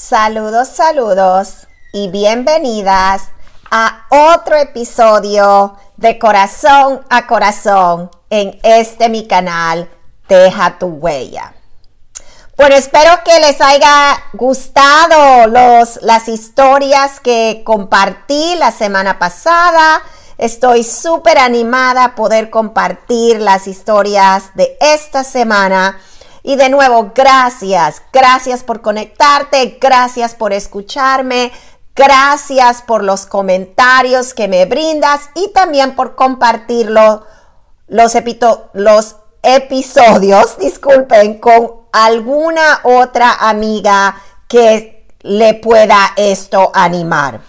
Saludos, saludos y bienvenidas a otro episodio de Corazón a Corazón en este mi canal Deja tu huella. Bueno, espero que les haya gustado los, las historias que compartí la semana pasada. Estoy súper animada a poder compartir las historias de esta semana y de nuevo, gracias, gracias por conectarte, gracias por escucharme, gracias por los comentarios que me brindas y también por compartirlo, los, los episodios, disculpen, con alguna otra amiga que le pueda esto animar.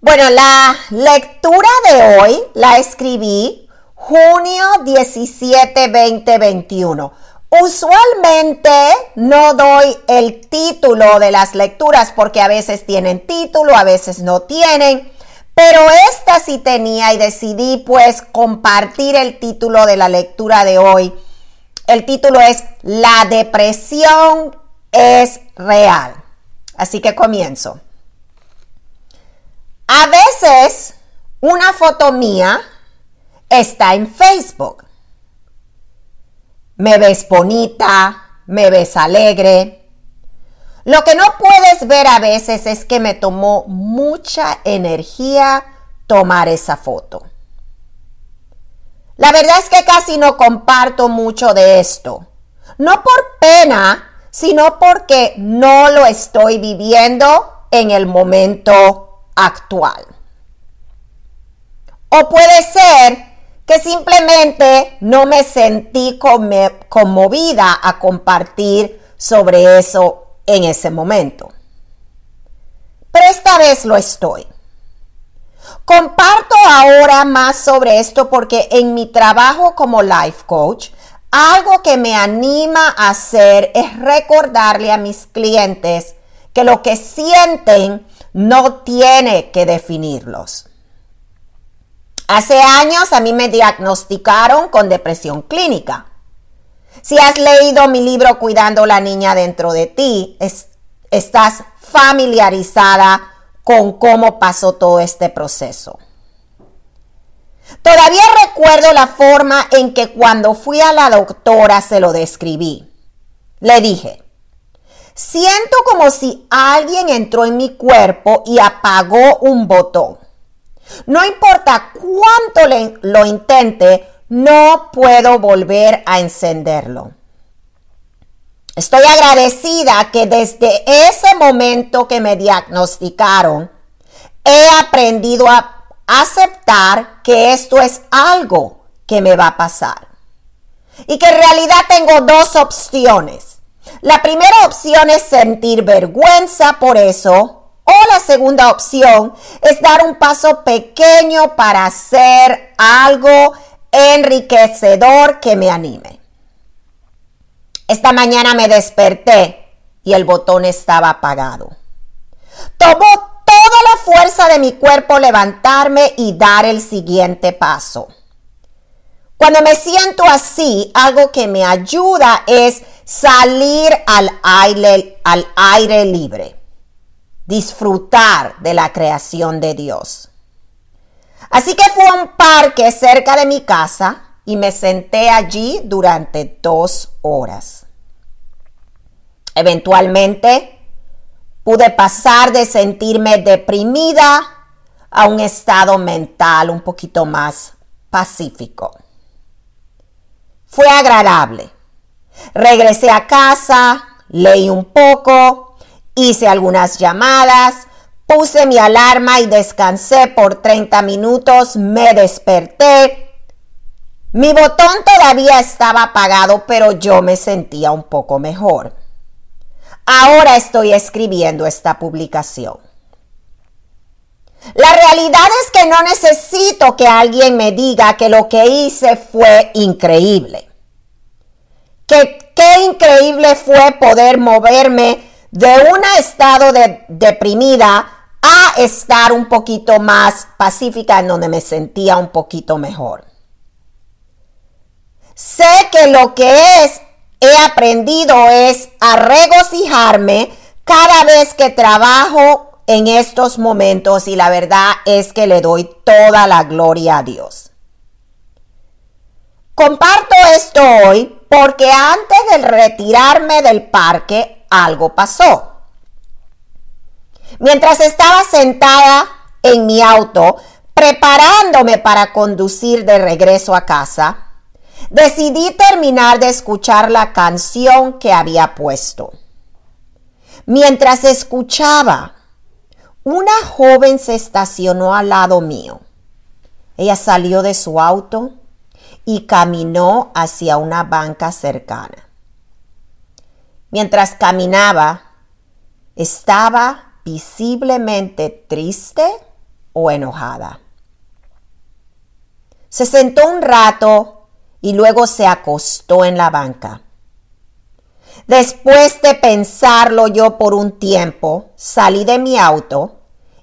Bueno, la lectura de hoy la escribí junio 17, 2021. Usualmente no doy el título de las lecturas porque a veces tienen título, a veces no tienen, pero esta sí tenía y decidí pues compartir el título de la lectura de hoy. El título es La depresión es real. Así que comienzo. A veces una foto mía está en Facebook. Me ves bonita, me ves alegre. Lo que no puedes ver a veces es que me tomó mucha energía tomar esa foto. La verdad es que casi no comparto mucho de esto. No por pena, sino porque no lo estoy viviendo en el momento actual. O puede ser que simplemente no me sentí conmovida a compartir sobre eso en ese momento. Pero esta vez lo estoy. Comparto ahora más sobre esto porque en mi trabajo como life coach, algo que me anima a hacer es recordarle a mis clientes que lo que sienten no tiene que definirlos. Hace años a mí me diagnosticaron con depresión clínica. Si has leído mi libro Cuidando la niña dentro de ti, estás familiarizada con cómo pasó todo este proceso. Todavía recuerdo la forma en que cuando fui a la doctora se lo describí. Le dije, siento como si alguien entró en mi cuerpo y apagó un botón. No importa cuánto lo intente, no puedo volver a encenderlo. Estoy agradecida que desde ese momento que me diagnosticaron, he aprendido a aceptar que esto es algo que me va a pasar. Y que en realidad tengo dos opciones. La primera opción es sentir vergüenza por eso o la segunda opción es dar un paso pequeño para hacer algo enriquecedor que me anime. Esta mañana me desperté y el botón estaba apagado. Tomó toda la fuerza de mi cuerpo levantarme y dar el siguiente paso. Cuando me siento así, algo que me ayuda es salir al aire, al aire libre disfrutar de la creación de Dios. Así que fui a un parque cerca de mi casa y me senté allí durante dos horas. Eventualmente pude pasar de sentirme deprimida a un estado mental un poquito más pacífico. Fue agradable. Regresé a casa, leí un poco, Hice algunas llamadas, puse mi alarma y descansé por 30 minutos, me desperté. Mi botón todavía estaba apagado, pero yo me sentía un poco mejor. Ahora estoy escribiendo esta publicación. La realidad es que no necesito que alguien me diga que lo que hice fue increíble. Que qué increíble fue poder moverme de un estado de deprimida a estar un poquito más pacífica en donde me sentía un poquito mejor. Sé que lo que es he aprendido es a regocijarme cada vez que trabajo en estos momentos y la verdad es que le doy toda la gloria a Dios. Comparto esto hoy porque antes de retirarme del parque algo pasó. Mientras estaba sentada en mi auto preparándome para conducir de regreso a casa, decidí terminar de escuchar la canción que había puesto. Mientras escuchaba, una joven se estacionó al lado mío. Ella salió de su auto y caminó hacia una banca cercana. Mientras caminaba, estaba visiblemente triste o enojada. Se sentó un rato y luego se acostó en la banca. Después de pensarlo yo por un tiempo, salí de mi auto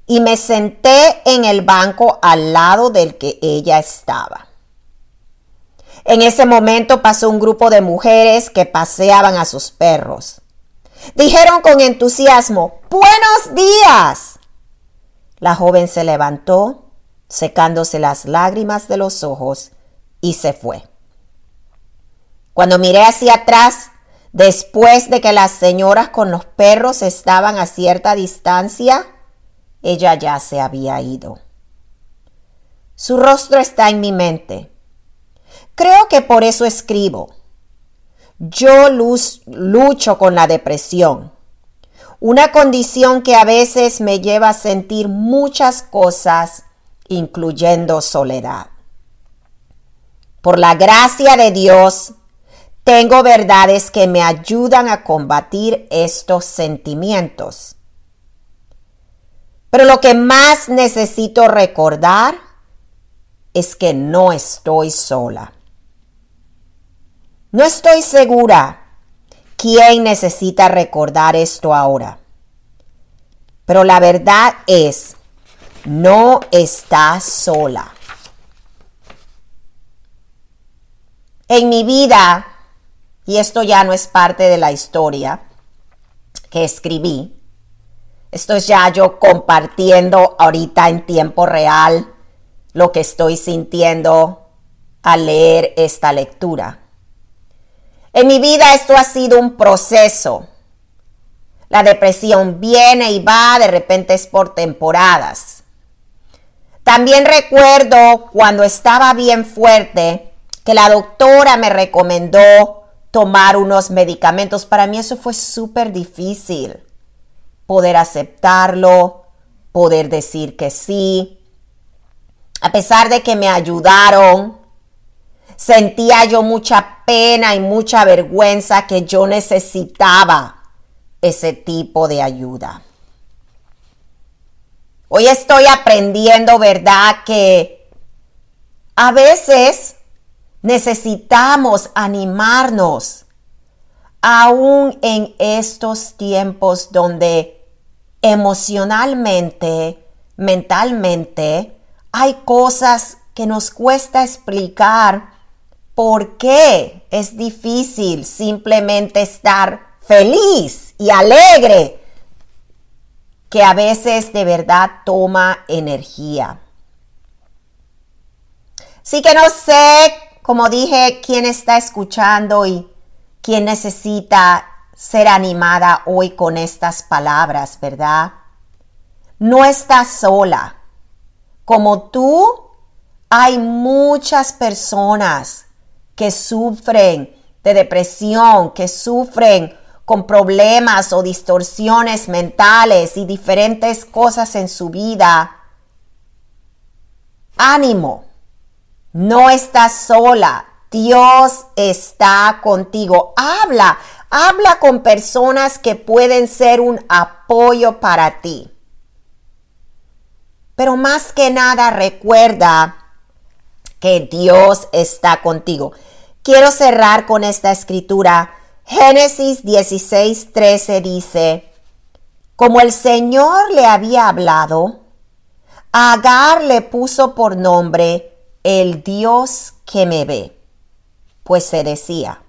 y me senté en el banco al lado del que ella estaba. En ese momento pasó un grupo de mujeres que paseaban a sus perros. Dijeron con entusiasmo, Buenos días. La joven se levantó, secándose las lágrimas de los ojos, y se fue. Cuando miré hacia atrás, después de que las señoras con los perros estaban a cierta distancia, ella ya se había ido. Su rostro está en mi mente. Creo que por eso escribo. Yo lucho con la depresión, una condición que a veces me lleva a sentir muchas cosas, incluyendo soledad. Por la gracia de Dios, tengo verdades que me ayudan a combatir estos sentimientos. Pero lo que más necesito recordar es que no estoy sola. No estoy segura quién necesita recordar esto ahora. Pero la verdad es, no está sola. En mi vida, y esto ya no es parte de la historia que escribí, esto es ya yo compartiendo ahorita en tiempo real lo que estoy sintiendo al leer esta lectura. En mi vida esto ha sido un proceso. La depresión viene y va, de repente es por temporadas. También recuerdo cuando estaba bien fuerte que la doctora me recomendó tomar unos medicamentos. Para mí eso fue súper difícil. Poder aceptarlo, poder decir que sí. A pesar de que me ayudaron, Sentía yo mucha pena y mucha vergüenza que yo necesitaba ese tipo de ayuda. Hoy estoy aprendiendo, ¿verdad? Que a veces necesitamos animarnos, aún en estos tiempos donde emocionalmente, mentalmente, hay cosas que nos cuesta explicar ¿Por qué es difícil simplemente estar feliz y alegre? Que a veces de verdad toma energía. Sí que no sé, como dije, quién está escuchando y quién necesita ser animada hoy con estas palabras, ¿verdad? No estás sola. Como tú, hay muchas personas que sufren de depresión, que sufren con problemas o distorsiones mentales y diferentes cosas en su vida. Ánimo, no estás sola, Dios está contigo. Habla, habla con personas que pueden ser un apoyo para ti. Pero más que nada recuerda que Dios está contigo. Quiero cerrar con esta escritura. Génesis 16, 13 dice, como el Señor le había hablado, Agar le puso por nombre el Dios que me ve, pues se decía,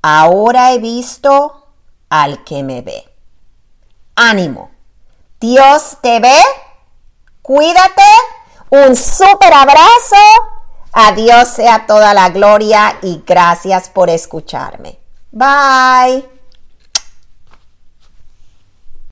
ahora he visto al que me ve. Ánimo. Dios te ve. Cuídate. Un súper abrazo. A Dios sea toda la gloria y gracias por escucharme. Bye.